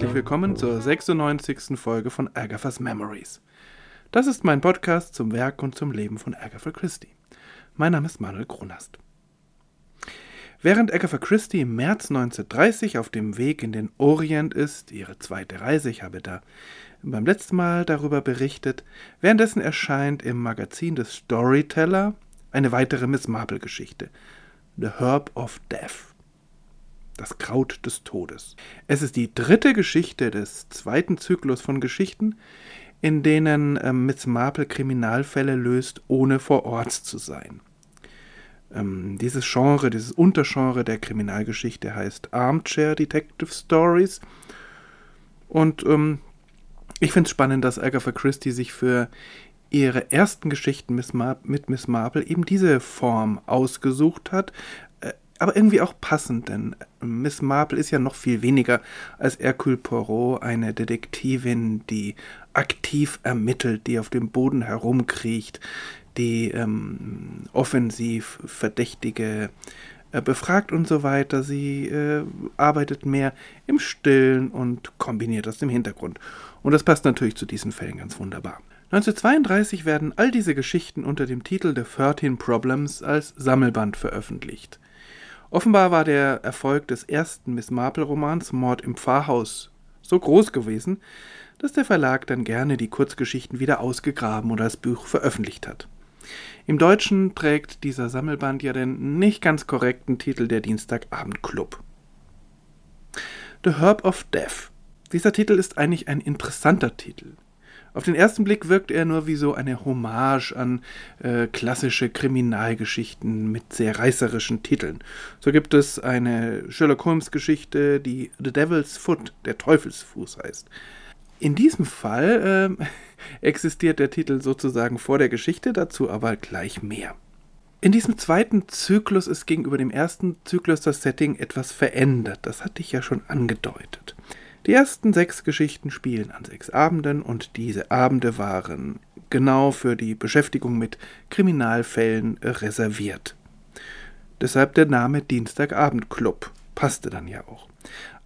willkommen zur 96. Folge von Agatha's Memories. Das ist mein Podcast zum Werk und zum Leben von Agatha Christie. Mein Name ist Manuel Kronast. Während Agatha Christie im März 1930 auf dem Weg in den Orient ist, ihre zweite Reise, ich habe da beim letzten Mal darüber berichtet, währenddessen erscheint im Magazin des Storyteller eine weitere Miss Marple-Geschichte, The Herb of Death. Das Kraut des Todes. Es ist die dritte Geschichte des zweiten Zyklus von Geschichten, in denen äh, Miss Marple Kriminalfälle löst, ohne vor Ort zu sein. Ähm, dieses Genre, dieses Untergenre der Kriminalgeschichte heißt Armchair Detective Stories. Und ähm, ich finde es spannend, dass Agatha Christie sich für ihre ersten Geschichten mit Miss Marple eben diese Form ausgesucht hat, aber irgendwie auch passend, denn Miss Marple ist ja noch viel weniger als Hercule Poirot, eine Detektivin, die aktiv ermittelt, die auf dem Boden herumkriecht, die ähm, offensiv Verdächtige äh, befragt und so weiter. Sie äh, arbeitet mehr im Stillen und kombiniert das im Hintergrund. Und das passt natürlich zu diesen Fällen ganz wunderbar. 1932 werden all diese Geschichten unter dem Titel The 13 Problems als Sammelband veröffentlicht. Offenbar war der Erfolg des ersten Miss Marple-Romans Mord im Pfarrhaus so groß gewesen, dass der Verlag dann gerne die Kurzgeschichten wieder ausgegraben oder als Buch veröffentlicht hat. Im Deutschen trägt dieser Sammelband ja den nicht ganz korrekten Titel der Dienstagabendclub. The Herb of Death. Dieser Titel ist eigentlich ein interessanter Titel. Auf den ersten Blick wirkt er nur wie so eine Hommage an äh, klassische Kriminalgeschichten mit sehr reißerischen Titeln. So gibt es eine Sherlock Holmes Geschichte, die The Devil's Foot, der Teufelsfuß heißt. In diesem Fall äh, existiert der Titel sozusagen vor der Geschichte, dazu aber gleich mehr. In diesem zweiten Zyklus ist gegenüber dem ersten Zyklus das Setting etwas verändert. Das hatte ich ja schon angedeutet. Die ersten sechs Geschichten spielen an sechs Abenden und diese Abende waren genau für die Beschäftigung mit Kriminalfällen reserviert. Deshalb der Name Dienstagabendclub passte dann ja auch.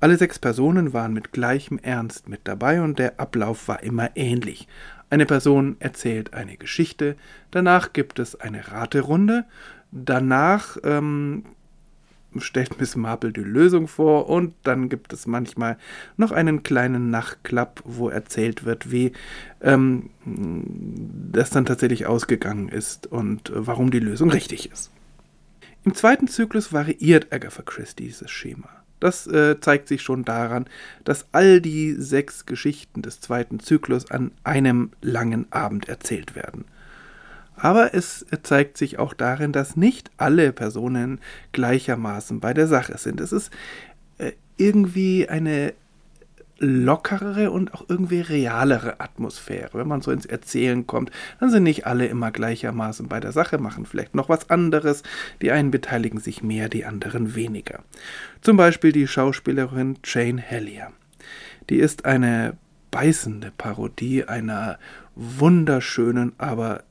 Alle sechs Personen waren mit gleichem Ernst mit dabei und der Ablauf war immer ähnlich. Eine Person erzählt eine Geschichte, danach gibt es eine Raterunde, danach ähm, stellt Miss Marple die Lösung vor und dann gibt es manchmal noch einen kleinen Nachklapp, wo erzählt wird, wie ähm, das dann tatsächlich ausgegangen ist und äh, warum die Lösung richtig ist. Im zweiten Zyklus variiert Agatha Christie dieses Schema. Das äh, zeigt sich schon daran, dass all die sechs Geschichten des zweiten Zyklus an einem langen Abend erzählt werden. Aber es zeigt sich auch darin, dass nicht alle Personen gleichermaßen bei der Sache sind. Es ist äh, irgendwie eine lockerere und auch irgendwie realere Atmosphäre. Wenn man so ins Erzählen kommt, dann sind nicht alle immer gleichermaßen bei der Sache, machen vielleicht noch was anderes. Die einen beteiligen sich mehr, die anderen weniger. Zum Beispiel die Schauspielerin Jane Hellier. Die ist eine beißende Parodie einer wunderschönen, aber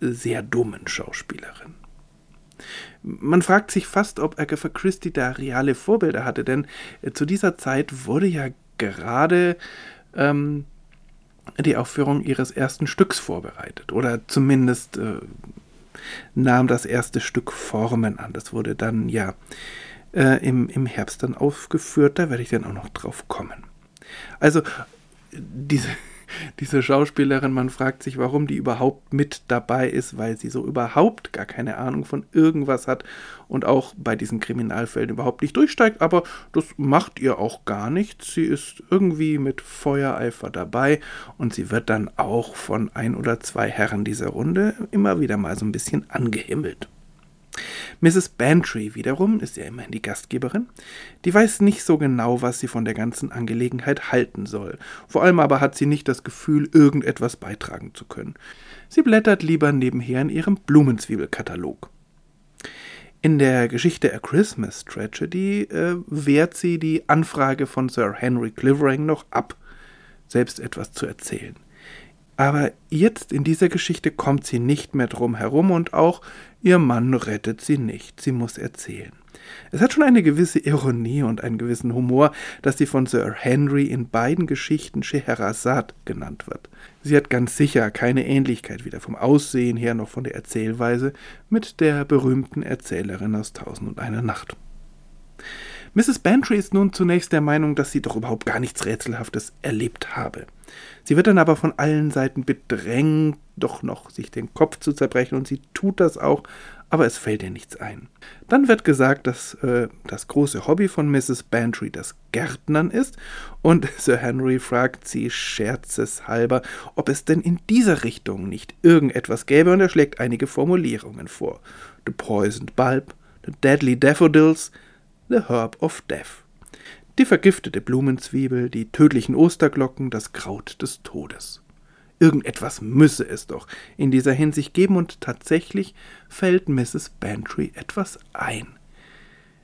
sehr dummen Schauspielerin. Man fragt sich fast, ob Agatha Christie da reale Vorbilder hatte, denn äh, zu dieser Zeit wurde ja gerade ähm, die Aufführung ihres ersten Stücks vorbereitet. Oder zumindest äh, nahm das erste Stück Formen an. Das wurde dann ja äh, im, im Herbst dann aufgeführt. Da werde ich dann auch noch drauf kommen. Also diese diese Schauspielerin, man fragt sich, warum die überhaupt mit dabei ist, weil sie so überhaupt gar keine Ahnung von irgendwas hat und auch bei diesen Kriminalfällen überhaupt nicht durchsteigt, aber das macht ihr auch gar nichts. Sie ist irgendwie mit Feuereifer dabei und sie wird dann auch von ein oder zwei Herren dieser Runde immer wieder mal so ein bisschen angehimmelt. Mrs. Bantry wiederum ist ja immerhin die Gastgeberin. Die weiß nicht so genau, was sie von der ganzen Angelegenheit halten soll. Vor allem aber hat sie nicht das Gefühl, irgendetwas beitragen zu können. Sie blättert lieber nebenher in ihrem Blumenzwiebelkatalog. In der Geschichte A Christmas Tragedy äh, wehrt sie die Anfrage von Sir Henry Clavering noch ab, selbst etwas zu erzählen. Aber jetzt in dieser Geschichte kommt sie nicht mehr drum herum und auch ihr Mann rettet sie nicht. Sie muss erzählen. Es hat schon eine gewisse Ironie und einen gewissen Humor, dass sie von Sir Henry in beiden Geschichten Scheherazade genannt wird. Sie hat ganz sicher keine Ähnlichkeit weder vom Aussehen her noch von der Erzählweise mit der berühmten Erzählerin aus Tausend und eine Nacht. Mrs. Bantry ist nun zunächst der Meinung, dass sie doch überhaupt gar nichts Rätselhaftes erlebt habe. Sie wird dann aber von allen Seiten bedrängt, doch noch sich den Kopf zu zerbrechen, und sie tut das auch, aber es fällt ihr nichts ein. Dann wird gesagt, dass äh, das große Hobby von Mrs. Bantry das Gärtnern ist, und Sir Henry fragt sie scherzeshalber, ob es denn in dieser Richtung nicht irgendetwas gäbe, und er schlägt einige Formulierungen vor. The Poisoned Bulb, The Deadly Daffodils, The Herb of Death. Die vergiftete Blumenzwiebel, die tödlichen Osterglocken, das Kraut des Todes. Irgendetwas müsse es doch in dieser Hinsicht geben, und tatsächlich fällt Mrs. Bantry etwas ein.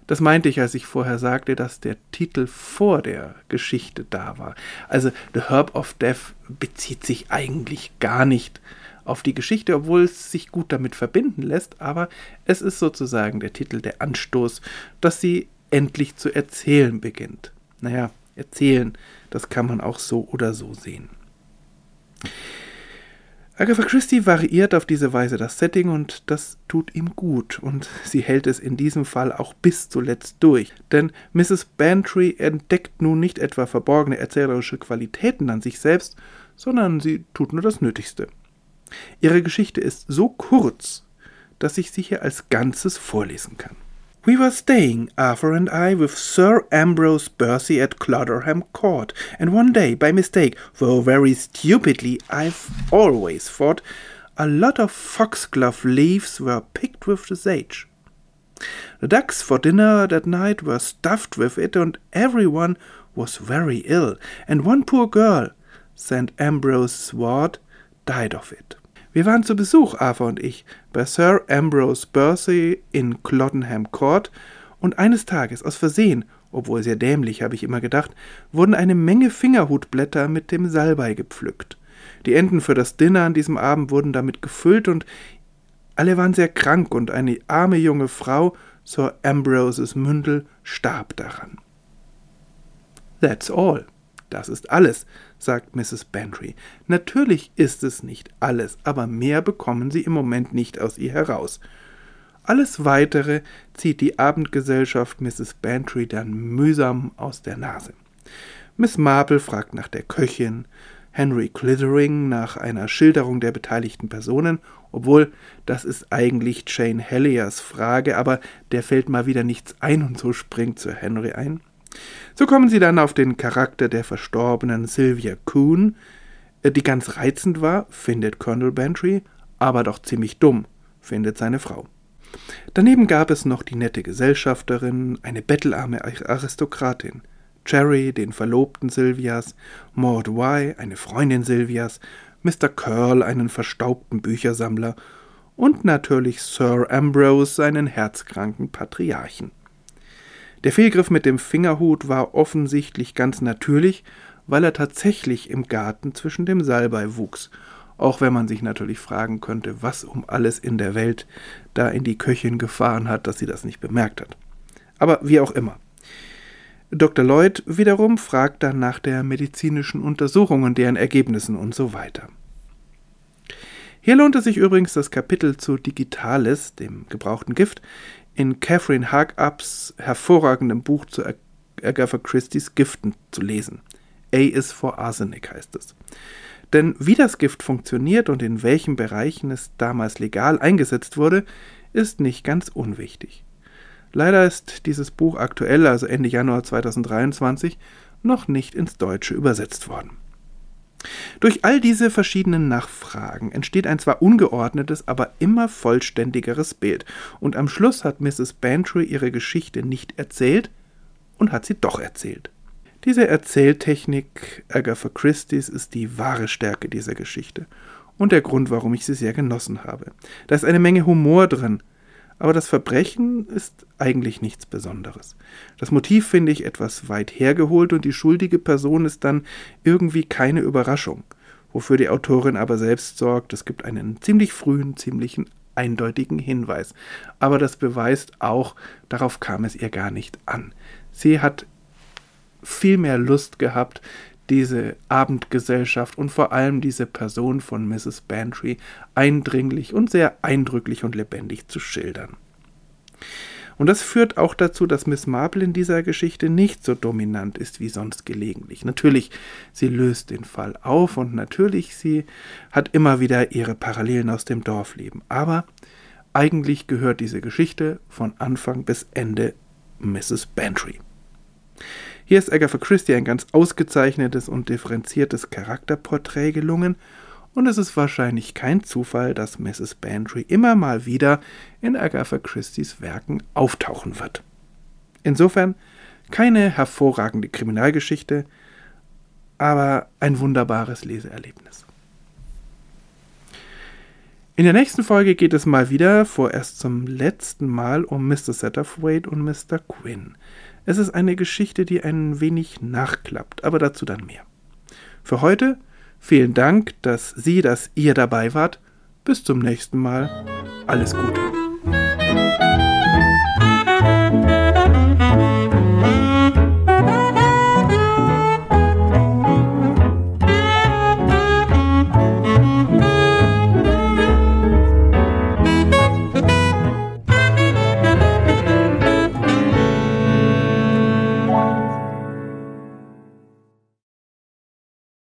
Das meinte ich, als ich vorher sagte, dass der Titel vor der Geschichte da war. Also The Herb of Death bezieht sich eigentlich gar nicht auf die Geschichte, obwohl es sich gut damit verbinden lässt, aber es ist sozusagen der Titel, der Anstoß, dass sie endlich zu erzählen beginnt. Naja, erzählen, das kann man auch so oder so sehen. Agatha Christie variiert auf diese Weise das Setting und das tut ihm gut und sie hält es in diesem Fall auch bis zuletzt durch. Denn Mrs. Bantry entdeckt nun nicht etwa verborgene erzählerische Qualitäten an sich selbst, sondern sie tut nur das Nötigste. Ihre Geschichte ist so kurz, dass ich sie hier als Ganzes vorlesen kann. We were staying, Arthur and I, with Sir Ambrose Bercy at Clodderham Court, and one day, by mistake, though very stupidly, I've always thought, a lot of foxglove leaves were picked with the sage. The ducks for dinner that night were stuffed with it, and everyone was very ill, and one poor girl, St. Ambrose's ward, died of it. Wir waren zu Besuch, Arthur und ich, bei Sir Ambrose Bursey in Clottenham Court, und eines Tages, aus Versehen, obwohl sehr dämlich, habe ich immer gedacht, wurden eine Menge Fingerhutblätter mit dem Salbei gepflückt. Die Enden für das Dinner an diesem Abend wurden damit gefüllt und alle waren sehr krank und eine arme junge Frau, Sir Ambroses Mündel, starb daran. That's all. Das ist alles, sagt Mrs. Bantry. Natürlich ist es nicht alles, aber mehr bekommen Sie im Moment nicht aus ihr heraus. Alles weitere zieht die Abendgesellschaft Mrs. Bantry dann mühsam aus der Nase. Miss Marple fragt nach der Köchin, Henry Clithering nach einer Schilderung der beteiligten Personen, obwohl das ist eigentlich Jane Helliers Frage, aber der fällt mal wieder nichts ein und so springt Sir Henry ein. So kommen sie dann auf den Charakter der verstorbenen Sylvia Coon, äh, die ganz reizend war, findet Colonel Bantry, aber doch ziemlich dumm, findet seine Frau. Daneben gab es noch die nette Gesellschafterin, eine bettelarme Aristokratin, Cherry, den Verlobten Sylvias, Maud Y, eine Freundin Sylvias, Mr. Curl, einen verstaubten Büchersammler und natürlich Sir Ambrose, seinen herzkranken Patriarchen. Der Fehlgriff mit dem Fingerhut war offensichtlich ganz natürlich, weil er tatsächlich im Garten zwischen dem Salbei wuchs, auch wenn man sich natürlich fragen könnte, was um alles in der Welt da in die Köchin gefahren hat, dass sie das nicht bemerkt hat. Aber wie auch immer. Dr. Lloyd wiederum fragt dann nach der medizinischen Untersuchung und deren Ergebnissen und so weiter. Hier lohnt es sich übrigens, das Kapitel zu Digitalis, dem gebrauchten Gift, in Catherine Harkups hervorragendem Buch zu Agatha Christie's Giften zu lesen. A is for Arsenic heißt es. Denn wie das Gift funktioniert und in welchen Bereichen es damals legal eingesetzt wurde, ist nicht ganz unwichtig. Leider ist dieses Buch aktuell, also Ende Januar 2023, noch nicht ins Deutsche übersetzt worden. Durch all diese verschiedenen Nachfragen entsteht ein zwar ungeordnetes, aber immer vollständigeres Bild, und am Schluss hat Mrs. Bantry ihre Geschichte nicht erzählt und hat sie doch erzählt. Diese Erzähltechnik Agatha Christie's ist die wahre Stärke dieser Geschichte und der Grund, warum ich sie sehr genossen habe. Da ist eine Menge Humor drin, aber das Verbrechen ist eigentlich nichts Besonderes. Das Motiv finde ich etwas weit hergeholt und die schuldige Person ist dann irgendwie keine Überraschung. wofür die Autorin aber selbst sorgt. Es gibt einen ziemlich frühen, ziemlichen eindeutigen Hinweis. Aber das beweist auch, darauf kam es ihr gar nicht an. Sie hat viel mehr Lust gehabt, diese Abendgesellschaft und vor allem diese Person von Mrs. Bantry eindringlich und sehr eindrücklich und lebendig zu schildern. Und das führt auch dazu, dass Miss Marple in dieser Geschichte nicht so dominant ist wie sonst gelegentlich. Natürlich, sie löst den Fall auf und natürlich, sie hat immer wieder ihre Parallelen aus dem Dorfleben. Aber eigentlich gehört diese Geschichte von Anfang bis Ende Mrs. Bantry. Hier ist Agatha Christie ein ganz ausgezeichnetes und differenziertes Charakterporträt gelungen und es ist wahrscheinlich kein Zufall, dass Mrs. Bantry immer mal wieder in Agatha Christie's Werken auftauchen wird. Insofern keine hervorragende Kriminalgeschichte, aber ein wunderbares Leseerlebnis. In der nächsten Folge geht es mal wieder, vorerst zum letzten Mal, um Mr. Satterthwaite und Mr. Quinn. Es ist eine Geschichte, die ein wenig nachklappt, aber dazu dann mehr. Für heute Vielen Dank, dass Sie, dass ihr dabei wart. Bis zum nächsten Mal. Alles Gute.